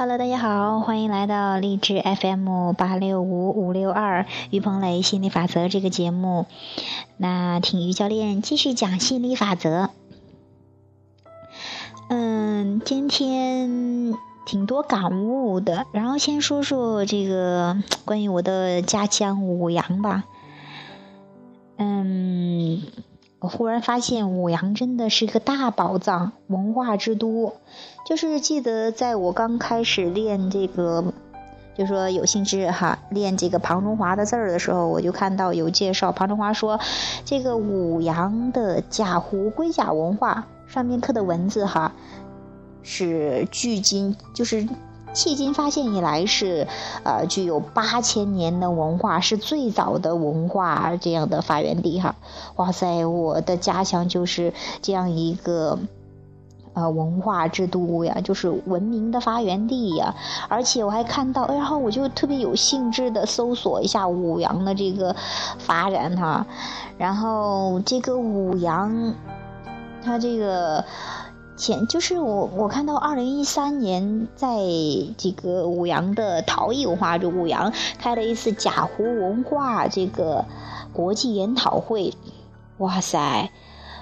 Hello，大家好，欢迎来到励志 FM 八六五五六二于鹏磊心理法则这个节目。那听于教练继续讲心理法则。嗯，今天挺多感悟的，然后先说说这个关于我的家乡五羊吧。嗯。我忽然发现五羊真的是个大宝藏，文化之都。就是记得在我刚开始练这个，就说有兴致哈练这个庞中华的字儿的时候，我就看到有介绍。庞中华说，这个五羊的甲湖龟甲文化上面刻的文字哈，是距今就是。迄今发现以来是，呃，具有八千年的文化，是最早的文化这样的发源地哈。哇塞，我的家乡就是这样一个，呃，文化之都呀，就是文明的发源地呀。而且我还看到，然后我就特别有兴致的搜索一下五羊的这个发展哈。然后这个五羊，它这个。前就是我我看到二零一三年在这个五羊的陶艺文化，就五羊开了一次贾湖文化这个国际研讨会，哇塞！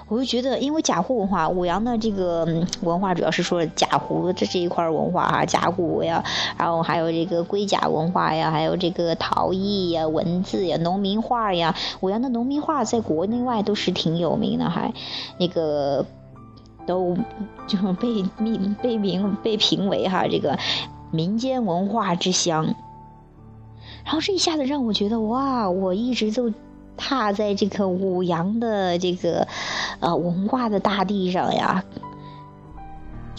我就觉得，因为贾湖文化，五羊的这个文化主要是说贾湖这这一块文化哈，甲骨呀，然后还有这个龟甲文化呀，还有这个陶艺呀、文字呀、农民画呀，五羊的农民画在国内外都是挺有名的，还那个。都就被命被名被评为哈这个民间文化之乡，然后这一下子让我觉得哇，我一直都踏在这个五羊的这个呃文化的大地上呀。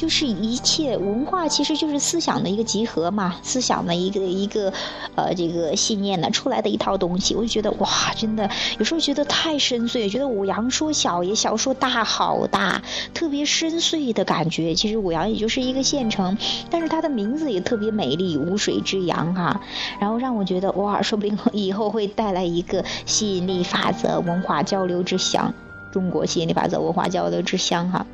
就是一切文化，其实就是思想的一个集合嘛，思想的一个一个，呃，这个信念呢出来的一套东西，我就觉得哇，真的有时候觉得太深邃，觉得五羊说小也小，说大好大，特别深邃的感觉。其实五羊也就是一个县城，但是它的名字也特别美丽，无水之阳哈。然后让我觉得哇，说不定 以后会带来一个吸引力法则文化交流之乡，中国吸引力法则文化交流之乡哈。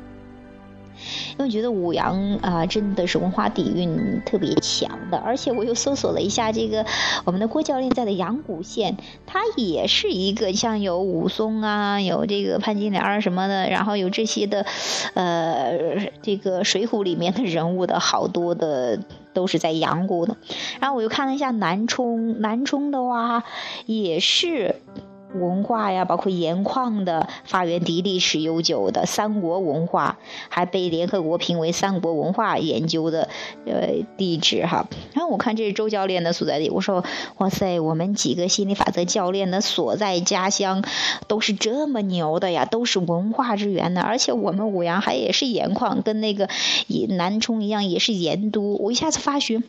因为觉得五羊啊，真的是文化底蕴特别强的，而且我又搜索了一下这个我们的郭教练在的阳谷县，它也是一个像有武松啊，有这个潘金莲什么的，然后有这些的，呃，这个水浒里面的人物的好多的都是在阳谷的。然后我又看了一下南充，南充的话也是。文化呀，包括盐矿的发源地，历史悠久的三国文化，还被联合国评为三国文化研究的呃地址哈。然后我看这是周教练的所在地，我说哇塞，我们几个心理法则教练的所在家乡都是这么牛的呀，都是文化之源呢。而且我们五羊还也是盐矿，跟那个南充一样，也是盐都。我一下子发觉，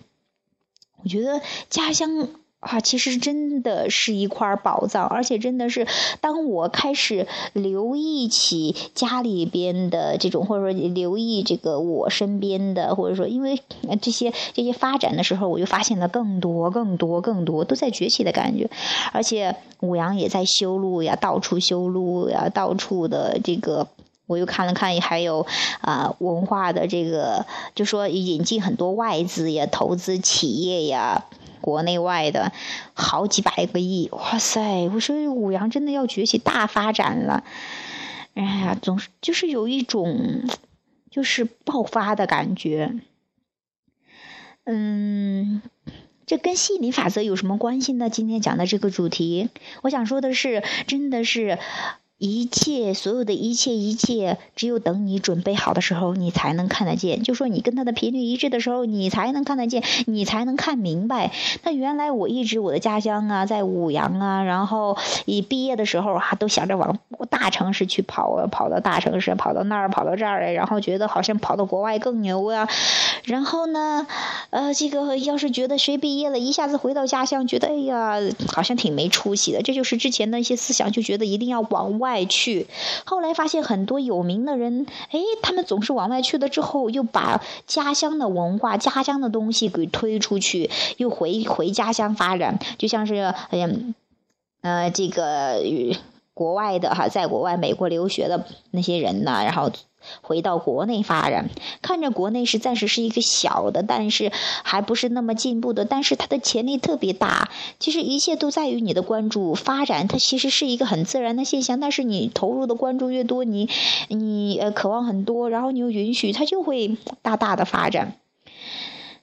我觉得家乡。啊，其实真的是一块宝藏，而且真的是，当我开始留意起家里边的这种，或者说留意这个我身边的，或者说因为这些这些发展的时候，我就发现了更多、更多、更多都在崛起的感觉，而且五羊也在修路呀，到处修路呀，到处的这个，我又看了看，还有啊文化的这个，就说引进很多外资呀，投资企业呀。国内外的好几百个亿，哇塞！我说五羊真的要崛起大发展了，哎呀，总是就是有一种就是爆发的感觉。嗯，这跟吸引力法则有什么关系呢？今天讲的这个主题，我想说的是，真的是。一切，所有的一切，一切，只有等你准备好的时候，你才能看得见。就说你跟他的频率一致的时候，你才能看得见，你才能看明白。那原来我一直我的家乡啊，在五羊啊，然后一毕业的时候啊，都想着往大城市去跑啊，跑到大城市，跑到那儿，跑到这儿来，然后觉得好像跑到国外更牛啊。然后呢，呃，这个要是觉得谁毕业了，一下子回到家乡，觉得哎呀，好像挺没出息的。这就是之前的一些思想，就觉得一定要往外。去，后来发现很多有名的人，哎，他们总是往外去了之后，又把家乡的文化、家乡的东西给推出去，又回回家乡发展，就像是，哎呀，呃，这个。国外的哈，在国外美国留学的那些人呢，然后回到国内发展，看着国内是暂时是一个小的，但是还不是那么进步的，但是它的潜力特别大。其实一切都在于你的关注发展，它其实是一个很自然的现象。但是你投入的关注越多，你你呃渴望很多，然后你又允许，它就会大大的发展。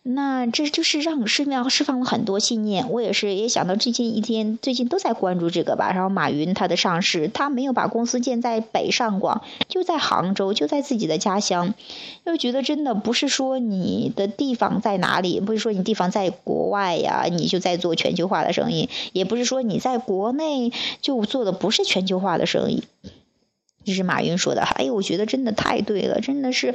那这就是让释放释放了很多信念。我也是也想到最近一天，最近都在关注这个吧。然后马云他的上市，他没有把公司建在北上广，就在杭州，就在自己的家乡。又觉得真的不是说你的地方在哪里，不是说你地方在国外呀，你就在做全球化的生意，也不是说你在国内就做的不是全球化的生意。这是马云说的，哎呦，我觉得真的太对了，真的是，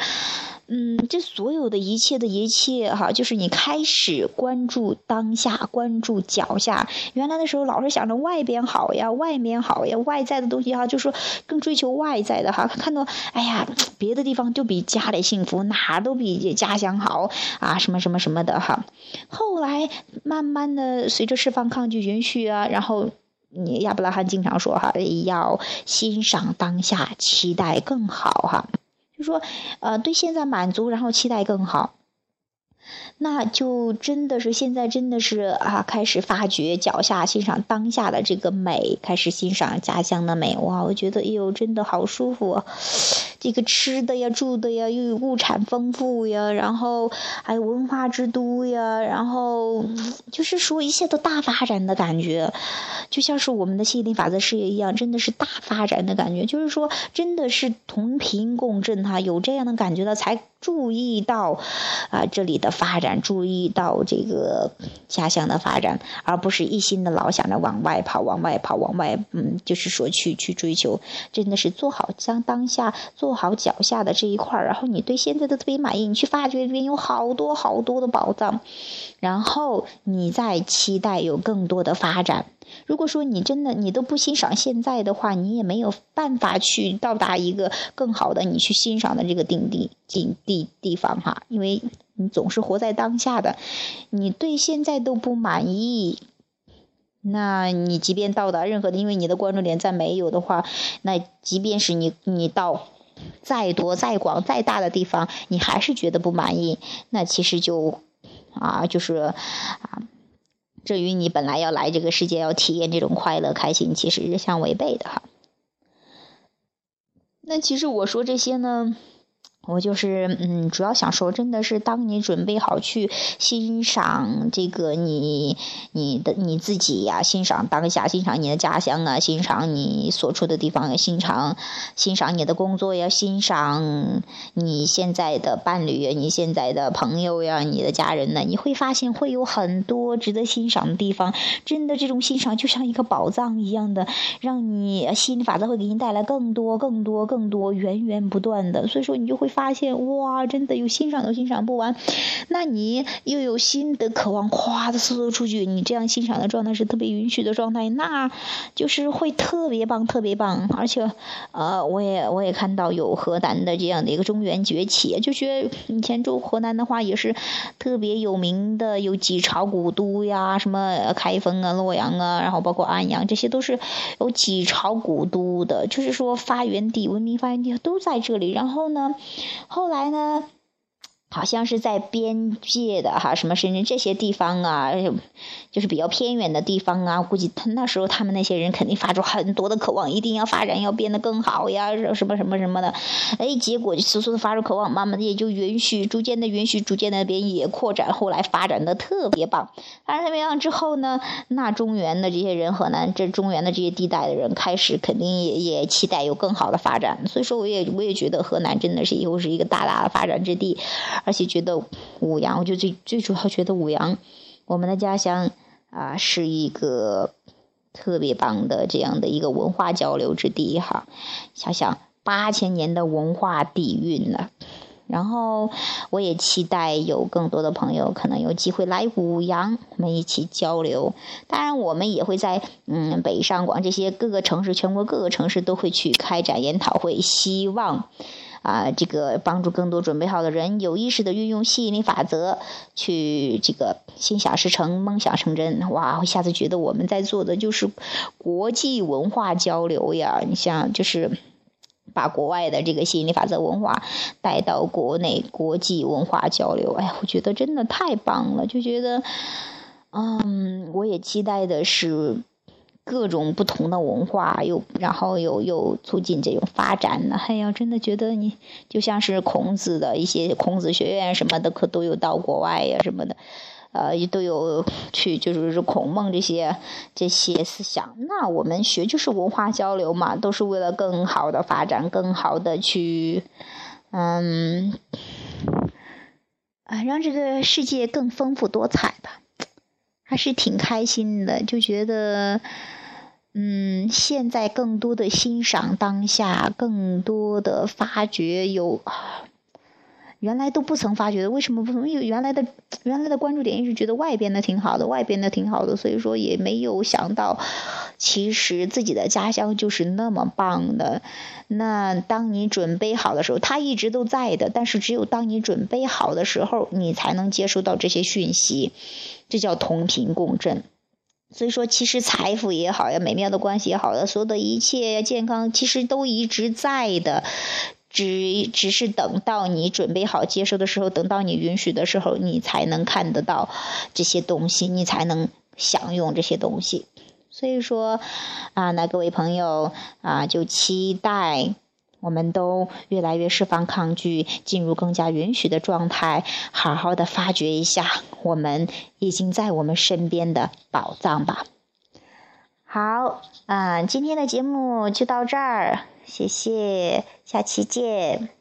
嗯，这所有的一切的一切哈，就是你开始关注当下，关注脚下。原来的时候老是想着外边好呀，外面好呀，外在的东西哈，就说更追求外在的哈，看到哎呀，别的地方就比家里幸福，哪都比家乡好啊，什么什么什么的哈。后来慢慢的随着释放抗拒允许啊，然后。你亚伯拉罕经常说哈，要欣赏当下，期待更好哈，就说呃对现在满足，然后期待更好。那就真的是现在真的是啊，开始发掘脚下，欣赏当下的这个美，开始欣赏家乡的美。哇，我觉得哎呦，真的好舒服啊！这个吃的呀，住的呀，又有物产丰富呀，然后还有文化之都呀，然后就是说一切都大发展的感觉，就像是我们的吸引力法则事业一样，真的是大发展的感觉。就是说，真的是同频共振哈，有这样的感觉的才注意到啊这里的发展，注意到这个家乡的发展，而不是一心的老想着往外跑，往外跑，往外嗯，就是说去去追求，真的是做好将当下做。做好脚下的这一块然后你对现在的特别满意，你去发掘里面有好多好多的宝藏，然后你再期待有更多的发展。如果说你真的你都不欣赏现在的话，你也没有办法去到达一个更好的你去欣赏的这个定地境地地方哈，因为你总是活在当下的，你对现在都不满意。那你即便到达任何的，因为你的关注点再没有的话，那即便是你你到。再多、再广、再大的地方，你还是觉得不满意，那其实就啊，就是啊，这与你本来要来这个世界要体验这种快乐、开心，其实是相违背的哈。那其实我说这些呢。我就是，嗯，主要想说，真的是当你准备好去欣赏这个你、你的、你自己呀，欣赏当下，欣赏你的家乡啊，欣赏你所处的地方，欣赏欣赏你的工作呀，欣赏你现在的伴侣呀、你现在的朋友呀，你的家人呢，你会发现会有很多值得欣赏的地方。真的，这种欣赏就像一个宝藏一样的，让你心理法则会给你带来更多、更多、更多源源不断的。所以说，你就会。发现哇，真的有欣赏都欣赏不完，那你又有新的渴望，咵的嗖嗖出去，你这样欣赏的状态是特别允许的状态，那就是会特别棒，特别棒。而且，呃，我也我也看到有河南的这样的一个中原崛起，就觉得以前住河南的话也是特别有名的，有几朝古都呀，什么开封啊、洛阳啊，然后包括安阳，这些都是有几朝古都的，就是说发源地、文明发源地都在这里。然后呢？后来呢？好像是在边界的哈，什么深圳这些地方啊，就是比较偏远的地方啊。估计他那时候他们那些人肯定发出很多的渴望，一定要发展，要变得更好呀，什么什么什么的。哎，结果就嗖嗖的发出渴望，慢慢的也就允许，逐渐的允许，逐渐的边也扩展。后来发展的特别棒，发展特别棒之后呢，那中原的这些人，河南这中原的这些地带的人，开始肯定也也期待有更好的发展。所以说，我也我也觉得河南真的是以后是一个大大的发展之地。而且觉得五羊，我就最最主要觉得五羊，我们的家乡啊，是一个特别棒的这样的一个文化交流之地哈。想想八千年的文化底蕴呢，然后我也期待有更多的朋友可能有机会来五羊，我们一起交流。当然，我们也会在嗯北上广这些各个城市，全国各个城市都会去开展研讨会，希望。啊，这个帮助更多准备好的人有意识的运用吸引力法则，去这个心想事成、梦想成真。哇，我下次觉得我们在做的就是国际文化交流呀！你像就是。把国外的这个吸引力法则文化带到国内，国际文化交流，哎，我觉得真的太棒了，就觉得，嗯，我也期待的是各种不同的文化，又然后又又促进这种发展呢。哎呀，真的觉得你就像是孔子的一些孔子学院什么的，可都有到国外呀什么的。呃，也都有去，就是孔孟这些这些思想。那我们学就是文化交流嘛，都是为了更好的发展，更好的去，嗯，啊，让这个世界更丰富多彩吧，还是挺开心的。就觉得，嗯，现在更多的欣赏当下，更多的发掘有。原来都不曾发觉的，为什么不曾？因为原来的原来的关注点一直觉得外边的挺好的，外边的挺好的，所以说也没有想到，其实自己的家乡就是那么棒的。那当你准备好的时候，他一直都在的，但是只有当你准备好的时候，你才能接收到这些讯息，这叫同频共振。所以说，其实财富也好呀，美妙的关系也好呀，所有的一切健康，其实都一直在的。只只是等到你准备好接受的时候，等到你允许的时候，你才能看得到这些东西，你才能享用这些东西。所以说，啊，那各位朋友啊，就期待我们都越来越释放抗拒，进入更加允许的状态，好好的发掘一下我们已经在我们身边的宝藏吧。好，嗯，今天的节目就到这儿。谢谢，下期见。